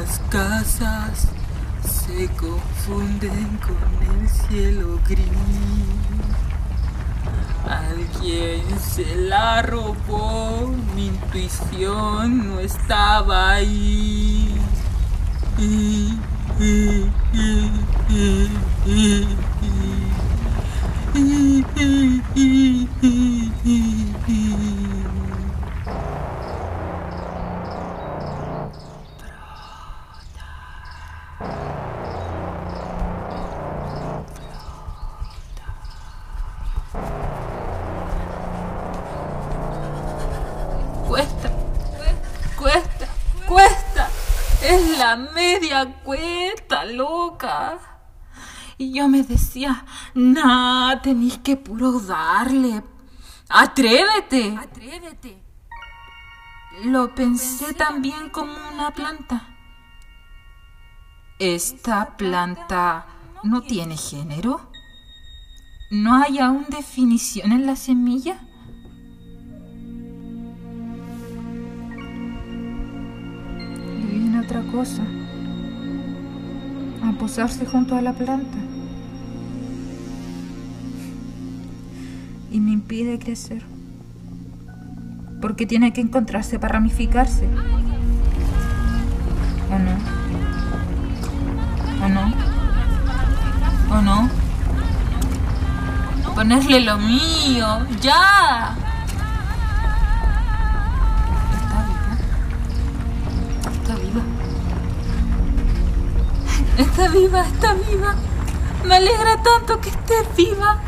Las casas se confunden con el cielo gris. Alguien se la robó, mi intuición no estaba ahí. La media cuesta, loca. Y yo me decía, nah, tenés que puro darle. Atrévete. Atrévete. Lo pensé también como una planta. ¿Esta planta no tiene género? ¿No hay aún definición en la semilla? Otra cosa. A posarse junto a la planta. Y me impide crecer. Porque tiene que encontrarse para ramificarse. ¿O no? ¿O no? ¿O no? Ponerle lo mío, ya. Está viva. Está viva. Me alegra tanto que estés viva.